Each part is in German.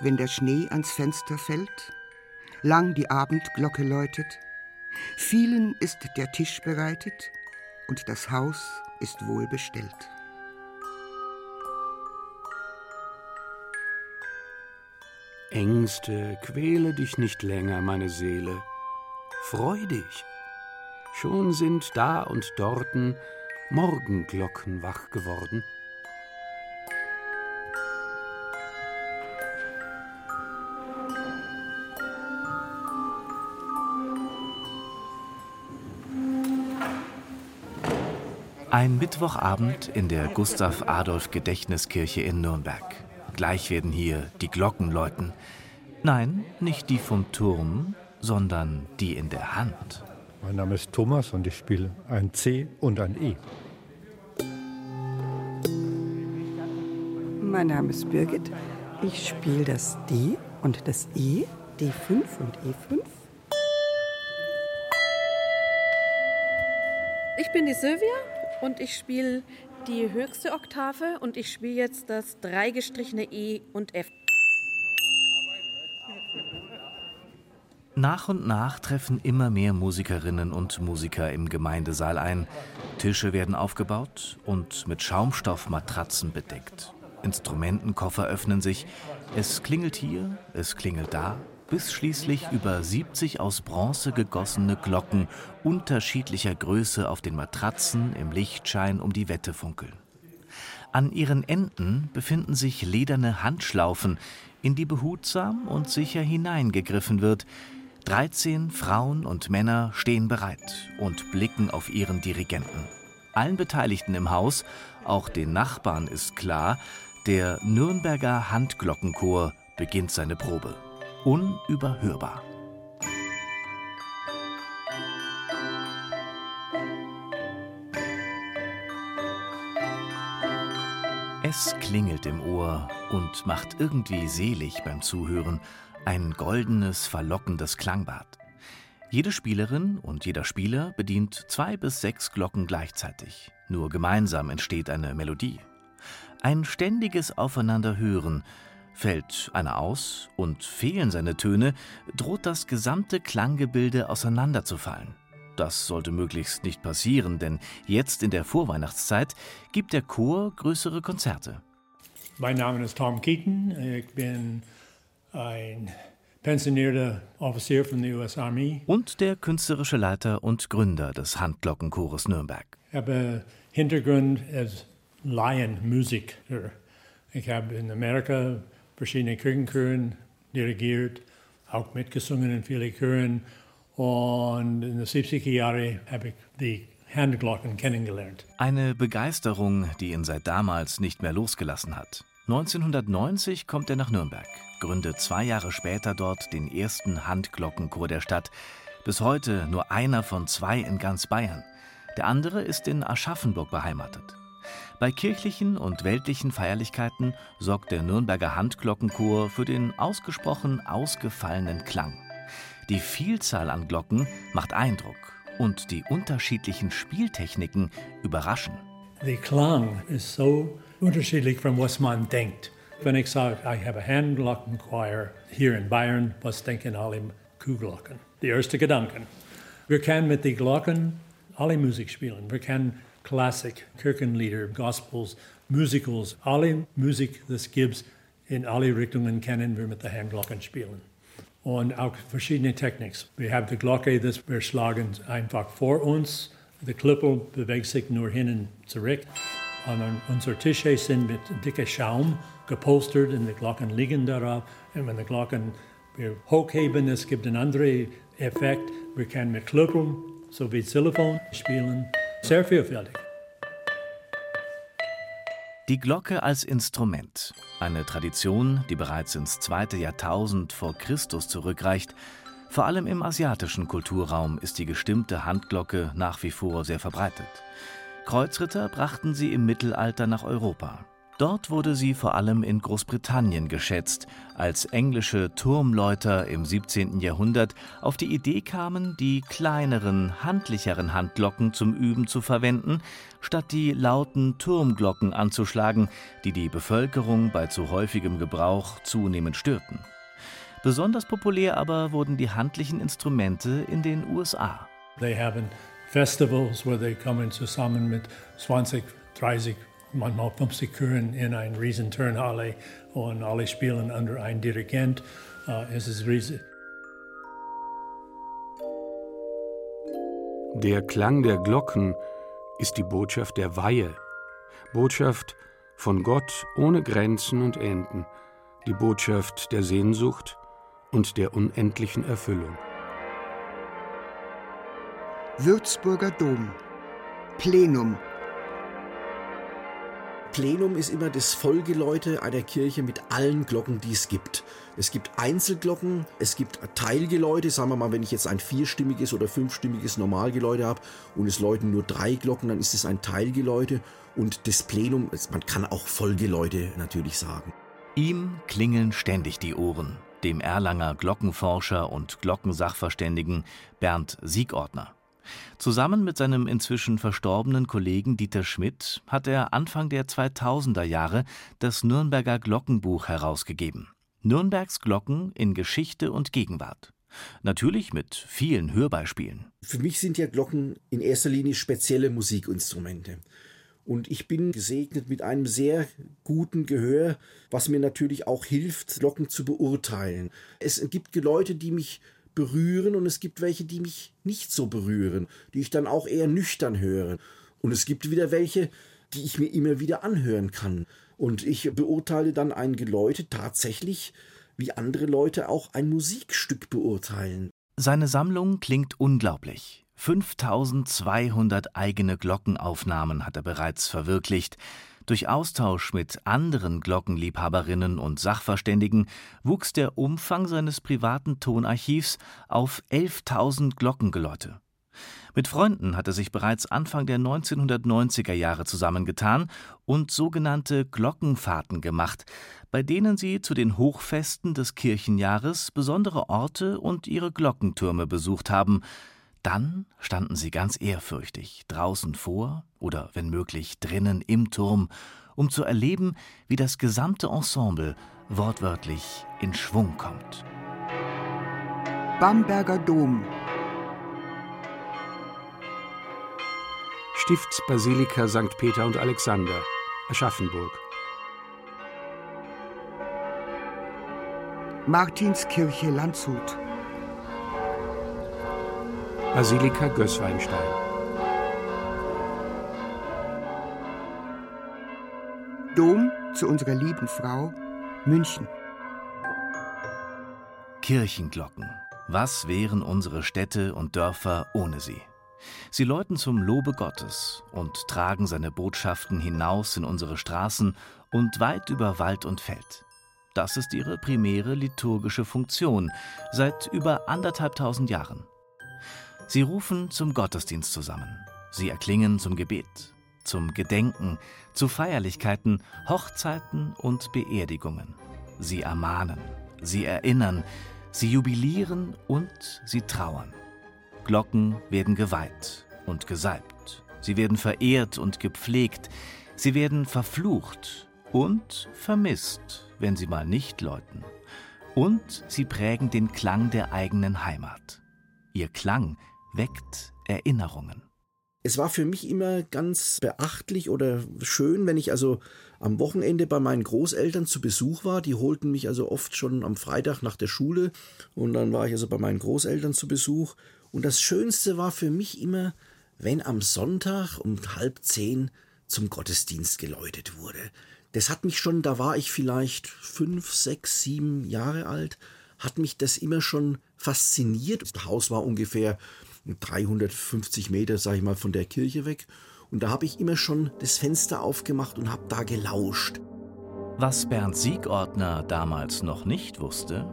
wenn der Schnee ans Fenster fällt, lang die Abendglocke läutet, vielen ist der Tisch bereitet und das Haus ist wohl bestellt. Ängste, quäle dich nicht länger, meine Seele. Freu dich. Schon sind da und dorten Morgenglocken wach geworden. Ein Mittwochabend in der Gustav-Adolf-Gedächtniskirche in Nürnberg. Gleich werden hier die Glocken läuten. Nein, nicht die vom Turm, sondern die in der Hand. Mein Name ist Thomas und ich spiele ein C und ein E. Mein Name ist Birgit. Ich spiele das D und das E, D5 und E5. Ich bin die Silvia und ich spiele die höchste Oktave und ich spiele jetzt das dreigestrichene E und F. Nach und nach treffen immer mehr Musikerinnen und Musiker im Gemeindesaal ein. Tische werden aufgebaut und mit Schaumstoffmatratzen bedeckt. Instrumentenkoffer öffnen sich. Es klingelt hier, es klingelt da, bis schließlich über 70 aus Bronze gegossene Glocken unterschiedlicher Größe auf den Matratzen im Lichtschein um die Wette funkeln. An ihren Enden befinden sich lederne Handschlaufen, in die behutsam und sicher hineingegriffen wird. 13 Frauen und Männer stehen bereit und blicken auf ihren Dirigenten. Allen Beteiligten im Haus, auch den Nachbarn ist klar, der Nürnberger Handglockenchor beginnt seine Probe unüberhörbar. Es klingelt im Ohr und macht irgendwie selig beim Zuhören, ein goldenes, verlockendes Klangbad. Jede Spielerin und jeder Spieler bedient zwei bis sechs Glocken gleichzeitig. Nur gemeinsam entsteht eine Melodie. Ein ständiges Aufeinanderhören, Fällt einer aus und fehlen seine Töne, droht das gesamte Klanggebilde auseinanderzufallen. Das sollte möglichst nicht passieren, denn jetzt in der Vorweihnachtszeit gibt der Chor größere Konzerte. Mein Name ist Tom Keaton. Ich bin ein pensionierter Offizier von der US Army. Und der künstlerische Leiter und Gründer des Handglockenchores Nürnberg. Ich habe Hintergrund als Laienmusiker. Ich habe in Amerika verschiedene Kirchenchören dirigiert, auch mitgesungen in vielen Chören. Und in den 70er Jahren habe ich die Handglocken kennengelernt. Eine Begeisterung, die ihn seit damals nicht mehr losgelassen hat. 1990 kommt er nach Nürnberg, gründet zwei Jahre später dort den ersten Handglockenchor der Stadt. Bis heute nur einer von zwei in ganz Bayern. Der andere ist in Aschaffenburg beheimatet. Bei kirchlichen und weltlichen Feierlichkeiten sorgt der Nürnberger Handglockenchor für den ausgesprochen ausgefallenen Klang. Die Vielzahl an Glocken macht Eindruck und die unterschiedlichen Spieltechniken überraschen. Der Klang ist so unterschiedlich von was man denkt. Wenn ich sage, ich habe Handglockenchoir hier in Bayern, was denken alle Kuhglocken? Die erste Gedanken. Wir können mit den Glocken alle Musik spielen. Wir können Klassik, Kirchenlieder, Gospels, Musicals, alle Musik, das gibt in alle Richtungen kennen wir mit der Handglocken spielen. Und auch verschiedene Techniken. Wir haben die Glocke, das wir schlagen einfach vor uns. Der Klippel bewegt sich nur hin und zurück. Und unsere Tische sind mit dicker Schaum gepolstert und die Glocken liegen darauf. Und wenn die Glocken wir hochheben, es gibt einen anderen Effekt. Wir können mit Klippeln, so wie Xylophon, spielen. Sehr vielfältig. Die Glocke als Instrument, eine Tradition, die bereits ins zweite Jahrtausend vor Christus zurückreicht. Vor allem im asiatischen Kulturraum ist die gestimmte Handglocke nach wie vor sehr verbreitet. Kreuzritter brachten sie im Mittelalter nach Europa. Dort wurde sie vor allem in Großbritannien geschätzt, als englische Turmläuter im 17. Jahrhundert auf die Idee kamen, die kleineren, handlicheren Handglocken zum Üben zu verwenden, statt die lauten Turmglocken anzuschlagen, die die Bevölkerung bei zu häufigem Gebrauch zunehmend störten. Besonders populär aber wurden die handlichen Instrumente in den USA. They have festivals where they come zusammen mit 20, 30 manchmal 50 Chören in ein Riesenturnhalle und alle spielen unter ein Dirigent. Uh, es ist riesig. Der Klang der Glocken ist die Botschaft der Weihe, Botschaft von Gott ohne Grenzen und Enden, die Botschaft der Sehnsucht und der unendlichen Erfüllung. Würzburger Dom Plenum Plenum ist immer das Vollgeläute einer Kirche mit allen Glocken, die es gibt. Es gibt Einzelglocken, es gibt Teilgeläute, sagen wir mal, wenn ich jetzt ein vierstimmiges oder fünfstimmiges Normalgeläute habe und es läuten nur drei Glocken, dann ist es ein Teilgeläute und das Plenum, man kann auch Vollgeläute natürlich sagen. Ihm klingeln ständig die Ohren, dem Erlanger Glockenforscher und Glockensachverständigen Bernd Siegordner. Zusammen mit seinem inzwischen verstorbenen Kollegen Dieter Schmidt hat er Anfang der 2000er Jahre das Nürnberger Glockenbuch herausgegeben. Nürnbergs Glocken in Geschichte und Gegenwart. Natürlich mit vielen Hörbeispielen. Für mich sind ja Glocken in erster Linie spezielle Musikinstrumente. Und ich bin gesegnet mit einem sehr guten Gehör, was mir natürlich auch hilft, Glocken zu beurteilen. Es gibt Leute, die mich berühren und es gibt welche, die mich nicht so berühren, die ich dann auch eher nüchtern höre. Und es gibt wieder welche, die ich mir immer wieder anhören kann. Und ich beurteile dann ein Geläute tatsächlich, wie andere Leute auch ein Musikstück beurteilen. Seine Sammlung klingt unglaublich. 5200 eigene Glockenaufnahmen hat er bereits verwirklicht. Durch Austausch mit anderen Glockenliebhaberinnen und Sachverständigen wuchs der Umfang seines privaten Tonarchivs auf 11.000 Glockengeläute. Mit Freunden hat er sich bereits Anfang der 1990er Jahre zusammengetan und sogenannte Glockenfahrten gemacht, bei denen sie zu den Hochfesten des Kirchenjahres besondere Orte und ihre Glockentürme besucht haben, dann standen sie ganz ehrfürchtig draußen vor oder wenn möglich drinnen im Turm, um zu erleben, wie das gesamte Ensemble wortwörtlich in Schwung kommt. Bamberger Dom Stiftsbasilika St. Peter und Alexander, Aschaffenburg. Martinskirche Landshut Basilika Gößweinstein. Dom zu unserer lieben Frau, München. Kirchenglocken. Was wären unsere Städte und Dörfer ohne sie? Sie läuten zum Lobe Gottes und tragen seine Botschaften hinaus in unsere Straßen und weit über Wald und Feld. Das ist ihre primäre liturgische Funktion seit über anderthalbtausend Jahren. Sie rufen zum Gottesdienst zusammen. Sie erklingen zum Gebet, zum Gedenken, zu Feierlichkeiten, Hochzeiten und Beerdigungen. Sie ermahnen, sie erinnern, sie jubilieren und sie trauern. Glocken werden geweiht und gesalbt. Sie werden verehrt und gepflegt. Sie werden verflucht und vermisst, wenn sie mal nicht läuten. Und sie prägen den Klang der eigenen Heimat. Ihr Klang weckt Erinnerungen. Es war für mich immer ganz beachtlich oder schön, wenn ich also am Wochenende bei meinen Großeltern zu Besuch war. Die holten mich also oft schon am Freitag nach der Schule und dann war ich also bei meinen Großeltern zu Besuch. Und das Schönste war für mich immer, wenn am Sonntag um halb zehn zum Gottesdienst geläutet wurde. Das hat mich schon, da war ich vielleicht fünf, sechs, sieben Jahre alt, hat mich das immer schon fasziniert. Das Haus war ungefähr 350 Meter, sag ich mal, von der Kirche weg. Und da habe ich immer schon das Fenster aufgemacht und habe da gelauscht. Was Bernd Siegordner damals noch nicht wusste,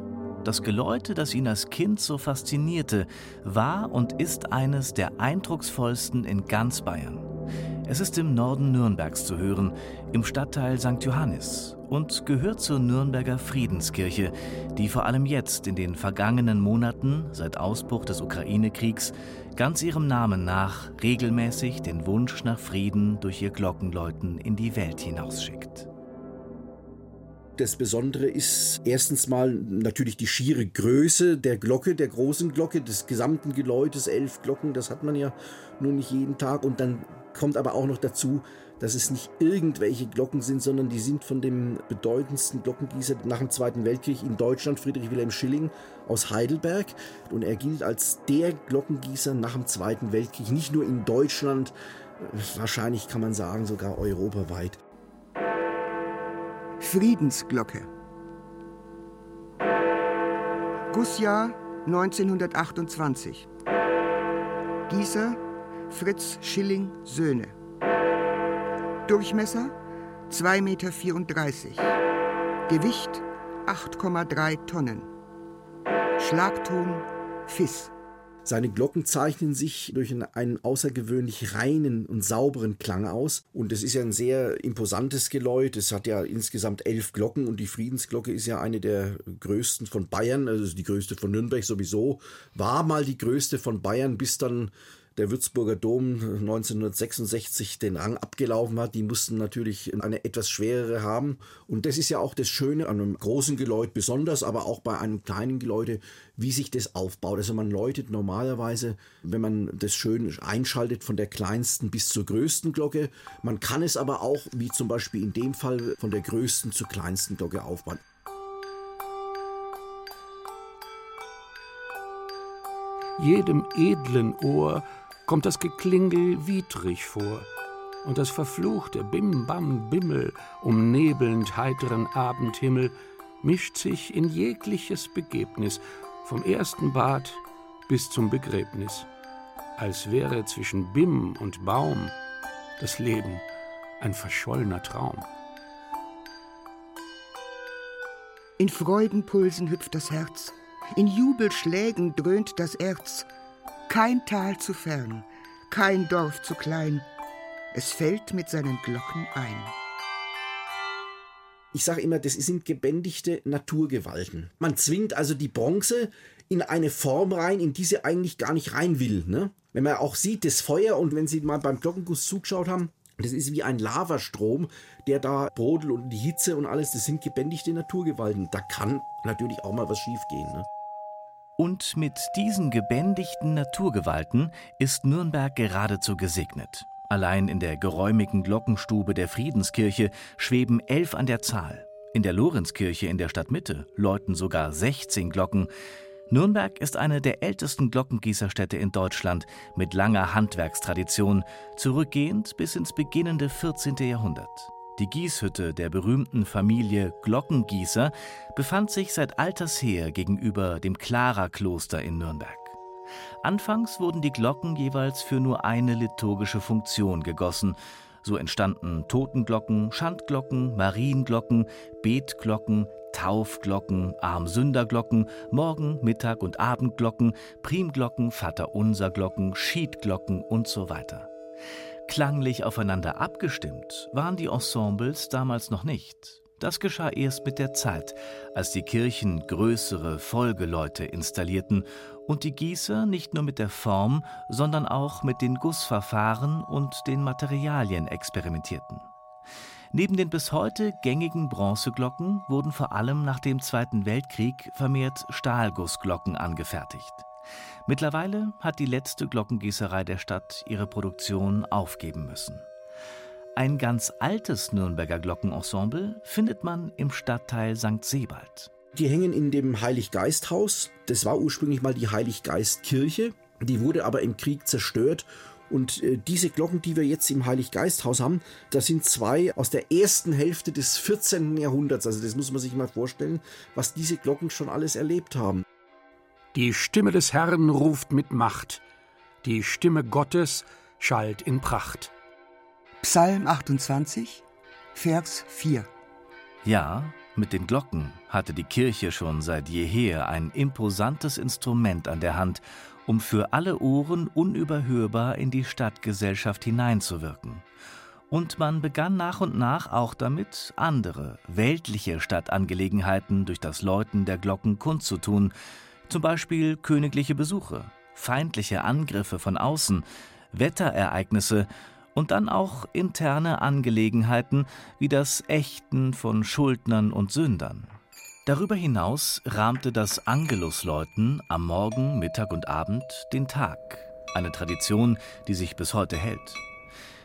das Geläute, das ihn als Kind so faszinierte, war und ist eines der eindrucksvollsten in ganz Bayern. Es ist im Norden Nürnbergs zu hören, im Stadtteil St. Johannis und gehört zur Nürnberger Friedenskirche, die vor allem jetzt in den vergangenen Monaten seit Ausbruch des Ukraine-Kriegs ganz ihrem Namen nach regelmäßig den Wunsch nach Frieden durch ihr Glockenläuten in die Welt hinausschickt. Das Besondere ist erstens mal natürlich die schiere Größe der Glocke, der großen Glocke, des gesamten Geläutes, elf Glocken, das hat man ja nun nicht jeden Tag. Und dann kommt aber auch noch dazu, dass es nicht irgendwelche Glocken sind, sondern die sind von dem bedeutendsten Glockengießer nach dem Zweiten Weltkrieg in Deutschland, Friedrich Wilhelm Schilling aus Heidelberg. Und er gilt als der Glockengießer nach dem Zweiten Weltkrieg, nicht nur in Deutschland, wahrscheinlich kann man sagen sogar europaweit. Friedensglocke. Gussjahr 1928. Gießer Fritz Schilling Söhne. Durchmesser 2,34 Meter. Gewicht 8,3 Tonnen. Schlagton Fiss. Seine Glocken zeichnen sich durch einen außergewöhnlich reinen und sauberen Klang aus. Und es ist ja ein sehr imposantes Geläut. Es hat ja insgesamt elf Glocken und die Friedensglocke ist ja eine der größten von Bayern, also die größte von Nürnberg sowieso. War mal die größte von Bayern, bis dann der Würzburger Dom 1966 den Rang abgelaufen hat. Die mussten natürlich eine etwas schwerere haben. Und das ist ja auch das Schöne an einem großen Geläut besonders, aber auch bei einem kleinen Geläute, wie sich das aufbaut. Also man läutet normalerweise, wenn man das schön einschaltet, von der kleinsten bis zur größten Glocke. Man kann es aber auch, wie zum Beispiel in dem Fall, von der größten zur kleinsten Glocke aufbauen. Jedem edlen Ohr kommt das Geklingel widrig vor und das verfluchte Bim-Bam-Bimmel umnebelnd heiteren Abendhimmel mischt sich in jegliches Begebnis, vom ersten Bad bis zum Begräbnis, als wäre zwischen Bim und Baum das Leben ein verschollener Traum. In Freudenpulsen hüpft das Herz, in Jubelschlägen dröhnt das Erz, kein Tal zu fern, kein Dorf zu klein, es fällt mit seinen Glocken ein. Ich sage immer, das sind gebändigte Naturgewalten. Man zwingt also die Bronze in eine Form rein, in die sie eigentlich gar nicht rein will. Ne? Wenn man auch sieht, das Feuer und wenn Sie mal beim Glockenguss zugeschaut haben, das ist wie ein Lavastrom, der da brodelt und die Hitze und alles, das sind gebändigte Naturgewalten. Da kann natürlich auch mal was schiefgehen. Ne? Und mit diesen gebändigten Naturgewalten ist Nürnberg geradezu gesegnet. Allein in der geräumigen Glockenstube der Friedenskirche schweben elf an der Zahl. In der Lorenzkirche in der Stadtmitte läuten sogar 16 Glocken. Nürnberg ist eine der ältesten Glockengießerstädte in Deutschland mit langer Handwerkstradition, zurückgehend bis ins beginnende 14. Jahrhundert. Die Gießhütte der berühmten Familie Glockengießer befand sich seit alters her gegenüber dem Klara-Kloster in Nürnberg. Anfangs wurden die Glocken jeweils für nur eine liturgische Funktion gegossen. So entstanden Totenglocken, Schandglocken, Marienglocken, Betglocken, Taufglocken, Armsünderglocken, Morgen-, Mittag- und Abendglocken, Primglocken, Vaterunserglocken, Schiedglocken und so weiter. Klanglich aufeinander abgestimmt waren die Ensembles damals noch nicht. Das geschah erst mit der Zeit, als die Kirchen größere Folgeleute installierten und die Gießer nicht nur mit der Form, sondern auch mit den Gussverfahren und den Materialien experimentierten. Neben den bis heute gängigen Bronzeglocken wurden vor allem nach dem Zweiten Weltkrieg vermehrt Stahlgussglocken angefertigt. Mittlerweile hat die letzte Glockengießerei der Stadt ihre Produktion aufgeben müssen. Ein ganz altes Nürnberger Glockenensemble findet man im Stadtteil St. Sebald. Die hängen in dem Heiliggeisthaus. Das war ursprünglich mal die Heiliggeistkirche. Die wurde aber im Krieg zerstört und äh, diese Glocken, die wir jetzt im Heiliggeisthaus haben, das sind zwei aus der ersten Hälfte des 14. Jahrhunderts. Also das muss man sich mal vorstellen, was diese Glocken schon alles erlebt haben. Die Stimme des Herrn ruft mit Macht, die Stimme Gottes schallt in Pracht. Psalm 28, Vers 4. Ja, mit den Glocken hatte die Kirche schon seit jeher ein imposantes Instrument an der Hand, um für alle Ohren unüberhörbar in die Stadtgesellschaft hineinzuwirken. Und man begann nach und nach auch damit, andere, weltliche Stadtangelegenheiten durch das Läuten der Glocken kundzutun, zum Beispiel königliche Besuche, feindliche Angriffe von außen, Wetterereignisse und dann auch interne Angelegenheiten wie das Ächten von Schuldnern und Sündern. Darüber hinaus rahmte das Angelusläuten am Morgen, Mittag und Abend den Tag, eine Tradition, die sich bis heute hält.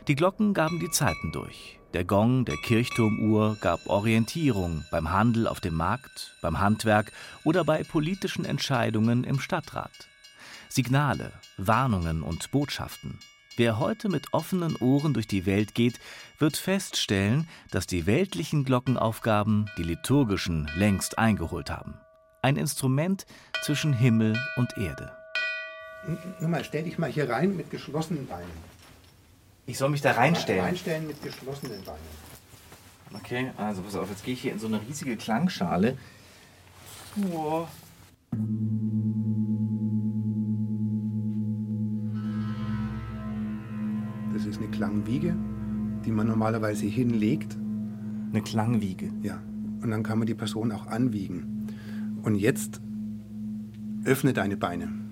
Die Glocken gaben die Zeiten durch. Der Gong der Kirchturmuhr gab Orientierung beim Handel auf dem Markt, beim Handwerk oder bei politischen Entscheidungen im Stadtrat. Signale, Warnungen und Botschaften. Wer heute mit offenen Ohren durch die Welt geht, wird feststellen, dass die weltlichen Glockenaufgaben die liturgischen längst eingeholt haben. Ein Instrument zwischen Himmel und Erde. Nur mal, stell dich mal hier rein mit geschlossenen Beinen. Ich soll mich da reinstellen? Reinstellen mit geschlossenen Beinen. Okay, also pass auf, jetzt gehe ich hier in so eine riesige Klangschale. Wow. Das ist eine Klangwiege, die man normalerweise hinlegt. Eine Klangwiege? Ja. Und dann kann man die Person auch anwiegen. Und jetzt öffne deine Beine.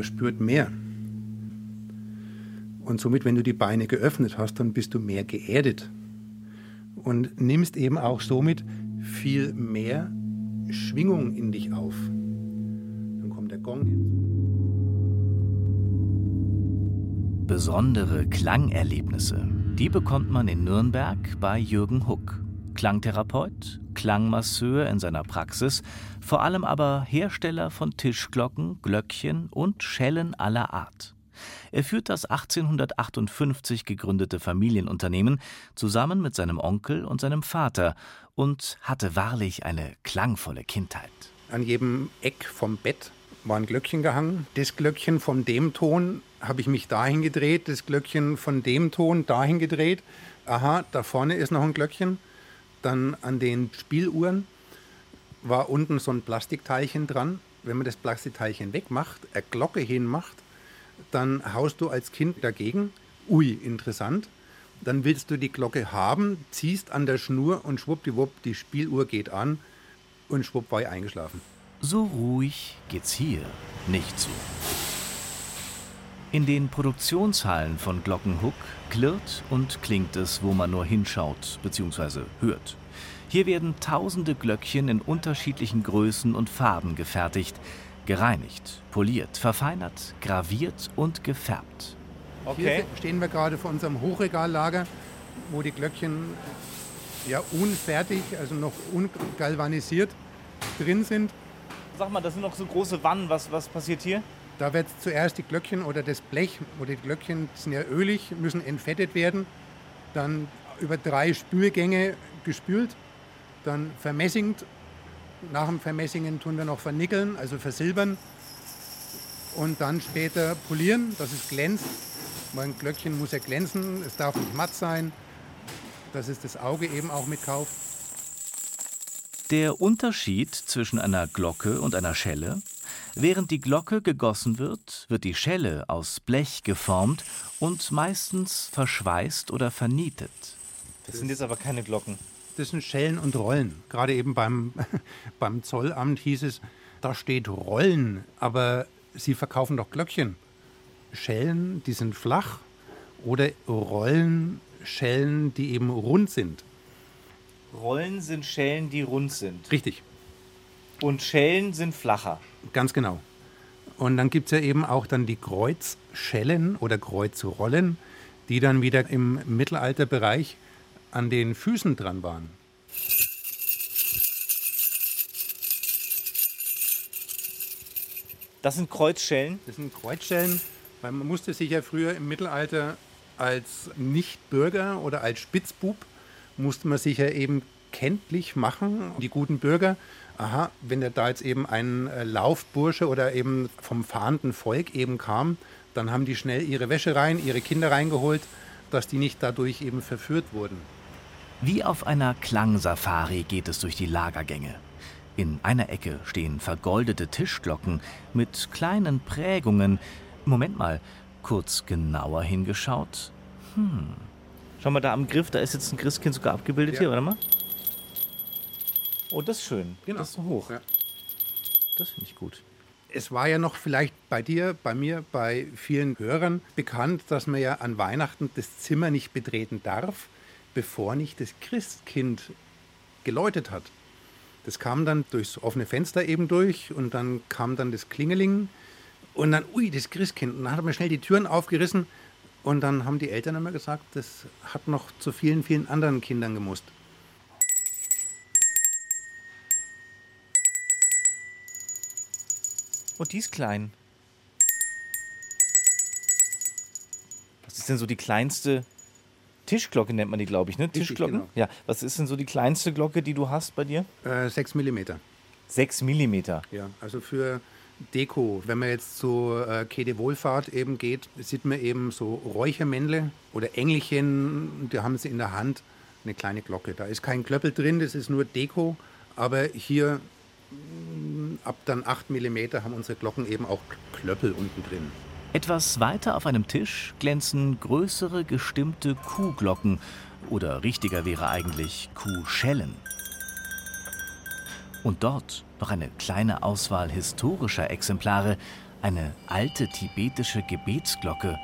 Man spürt mehr. Und somit, wenn du die Beine geöffnet hast, dann bist du mehr geerdet. Und nimmst eben auch somit viel mehr Schwingung in dich auf. Gong Besondere Klangerlebnisse, die bekommt man in Nürnberg bei Jürgen Huck. Klangtherapeut, Klangmasseur in seiner Praxis, vor allem aber Hersteller von Tischglocken, Glöckchen und Schellen aller Art. Er führt das 1858 gegründete Familienunternehmen zusammen mit seinem Onkel und seinem Vater und hatte wahrlich eine klangvolle Kindheit. An jedem Eck vom Bett war ein Glöckchen gehangen. Das Glöckchen von dem Ton habe ich mich dahin gedreht, das Glöckchen von dem Ton dahin gedreht. Aha, da vorne ist noch ein Glöckchen. Dann an den Spieluhren war unten so ein Plastikteilchen dran. Wenn man das Plastikteilchen wegmacht, eine Glocke hinmacht, dann haust du als Kind dagegen. Ui, interessant. Dann willst du die Glocke haben, ziehst an der Schnur und schwuppdiwupp, die Spieluhr geht an und schwupp war ich eingeschlafen. So ruhig geht's hier nicht zu. In den Produktionshallen von Glockenhuck klirrt und klingt es, wo man nur hinschaut bzw. hört. Hier werden tausende Glöckchen in unterschiedlichen Größen und Farben gefertigt, gereinigt, poliert, verfeinert, graviert und gefärbt. Okay. Hier stehen wir gerade vor unserem Hochregallager, wo die Glöckchen ja unfertig, also noch ungalvanisiert drin sind sag mal, das sind noch so große Wannen. Was, was passiert hier? Da wird zuerst die Glöckchen oder das Blech oder die Glöckchen sind ja ölig, müssen entfettet werden. Dann über drei Spülgänge gespült, dann vermessingt. Nach dem Vermessingen tun wir noch vernickeln, also versilbern. Und dann später polieren, dass es glänzt. Mein Glöckchen muss ja glänzen, es darf nicht matt sein, dass es das Auge eben auch mitkauft. Der Unterschied zwischen einer Glocke und einer Schelle Während die Glocke gegossen wird, wird die Schelle aus Blech geformt und meistens verschweißt oder vernietet. Das sind jetzt aber keine Glocken. Das sind Schellen und Rollen. Gerade eben beim, beim Zollamt hieß es, da steht Rollen, aber sie verkaufen doch Glöckchen. Schellen, die sind flach oder Rollen, Schellen, die eben rund sind. Rollen sind Schellen, die rund sind. Richtig. Und Schellen sind flacher. Ganz genau. Und dann gibt es ja eben auch dann die Kreuzschellen oder Kreuzrollen, die dann wieder im Mittelalterbereich an den Füßen dran waren. Das sind Kreuzschellen? Das sind Kreuzschellen, weil man musste sich ja früher im Mittelalter als Nichtbürger oder als Spitzbub musste man sich ja eben kenntlich machen, die guten Bürger. Aha, wenn da jetzt eben ein äh, Laufbursche oder eben vom fahrenden Volk eben kam, dann haben die schnell ihre Wäsche rein, ihre Kinder reingeholt, dass die nicht dadurch eben verführt wurden. Wie auf einer Klangsafari geht es durch die Lagergänge. In einer Ecke stehen vergoldete Tischglocken mit kleinen Prägungen. Moment mal, kurz genauer hingeschaut. Hm. Schau mal da am Griff, da ist jetzt ein Christkind sogar abgebildet ja. hier, warte mal. Oh, das ist schön. Genau. Das ist so hoch. Ja. Das finde ich gut. Es war ja noch vielleicht bei dir, bei mir, bei vielen Hörern bekannt, dass man ja an Weihnachten das Zimmer nicht betreten darf, bevor nicht das Christkind geläutet hat. Das kam dann durchs offene Fenster eben durch und dann kam dann das Klingeling und dann, ui, das Christkind. Und dann hat man schnell die Türen aufgerissen und dann haben die Eltern immer gesagt, das hat noch zu vielen, vielen anderen Kindern gemusst. Und die ist klein. Was ist denn so die kleinste Tischglocke nennt man die, glaube ich, ne? Tischglocke? Genau. Ja. Was ist denn so die kleinste Glocke, die du hast bei dir? Äh, 6 mm. 6 mm? Ja, also für Deko. Wenn man jetzt zur äh, Kede Wohlfahrt eben geht, sieht man eben so Räuchermännle oder Engelchen, die haben sie in der Hand, eine kleine Glocke. Da ist kein Klöppel drin, das ist nur Deko, aber hier ab dann 8 mm haben unsere Glocken eben auch Klöppel unten drin. Etwas weiter auf einem Tisch glänzen größere gestimmte Kuhglocken oder richtiger wäre eigentlich Kuhschellen. Und dort noch eine kleine Auswahl historischer Exemplare, eine alte tibetische Gebetsglocke,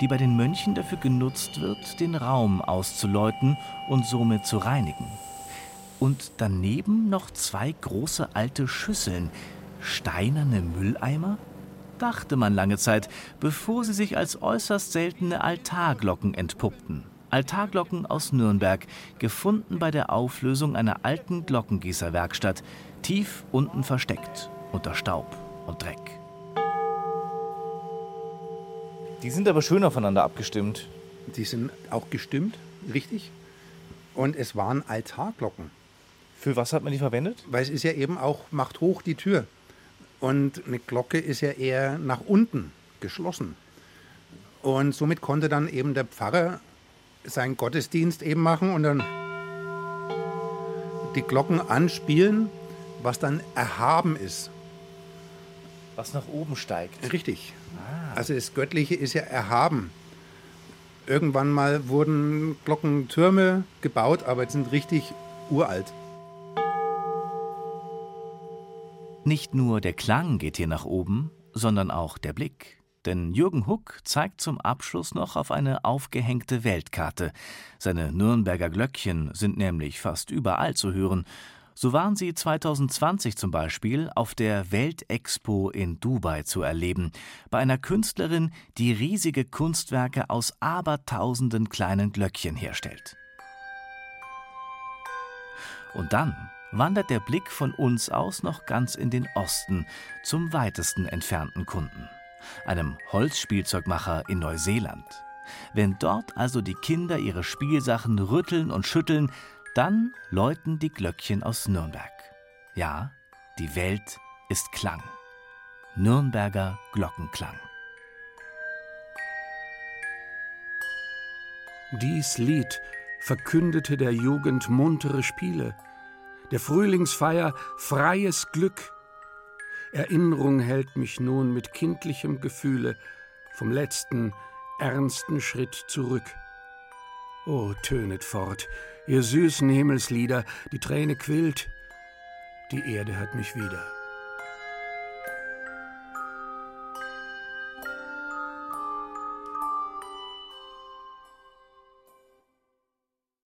die bei den Mönchen dafür genutzt wird, den Raum auszuläuten und somit zu reinigen und daneben noch zwei große alte Schüsseln, steinerne Mülleimer? Dachte man lange Zeit, bevor sie sich als äußerst seltene Altarglocken entpuppten. Altarglocken aus Nürnberg, gefunden bei der Auflösung einer alten Glockengießerwerkstatt, tief unten versteckt, unter Staub und Dreck. Die sind aber schön aufeinander abgestimmt. Die sind auch gestimmt, richtig. Und es waren Altarglocken. Für was hat man die verwendet? Weil es ist ja eben auch, macht hoch die Tür. Und eine Glocke ist ja eher nach unten geschlossen. Und somit konnte dann eben der Pfarrer seinen Gottesdienst eben machen und dann die Glocken anspielen, was dann erhaben ist. Was nach oben steigt. Richtig. Ah. Also das Göttliche ist ja erhaben. Irgendwann mal wurden Glockentürme gebaut, aber die sind richtig uralt. Nicht nur der Klang geht hier nach oben, sondern auch der Blick. Denn Jürgen Huck zeigt zum Abschluss noch auf eine aufgehängte Weltkarte. Seine Nürnberger Glöckchen sind nämlich fast überall zu hören. So waren sie 2020 zum Beispiel auf der Weltexpo in Dubai zu erleben, bei einer Künstlerin, die riesige Kunstwerke aus abertausenden kleinen Glöckchen herstellt. Und dann wandert der Blick von uns aus noch ganz in den Osten, zum weitesten entfernten Kunden, einem Holzspielzeugmacher in Neuseeland. Wenn dort also die Kinder ihre Spielsachen rütteln und schütteln, dann läuten die Glöckchen aus Nürnberg. Ja, die Welt ist Klang. Nürnberger Glockenklang. Dies Lied verkündete der Jugend muntere Spiele, der Frühlingsfeier freies Glück. Erinnerung hält mich nun mit kindlichem Gefühle vom letzten, ernsten Schritt zurück. O, tönet fort, ihr süßen Himmelslieder, die Träne quillt, die Erde hat mich wieder.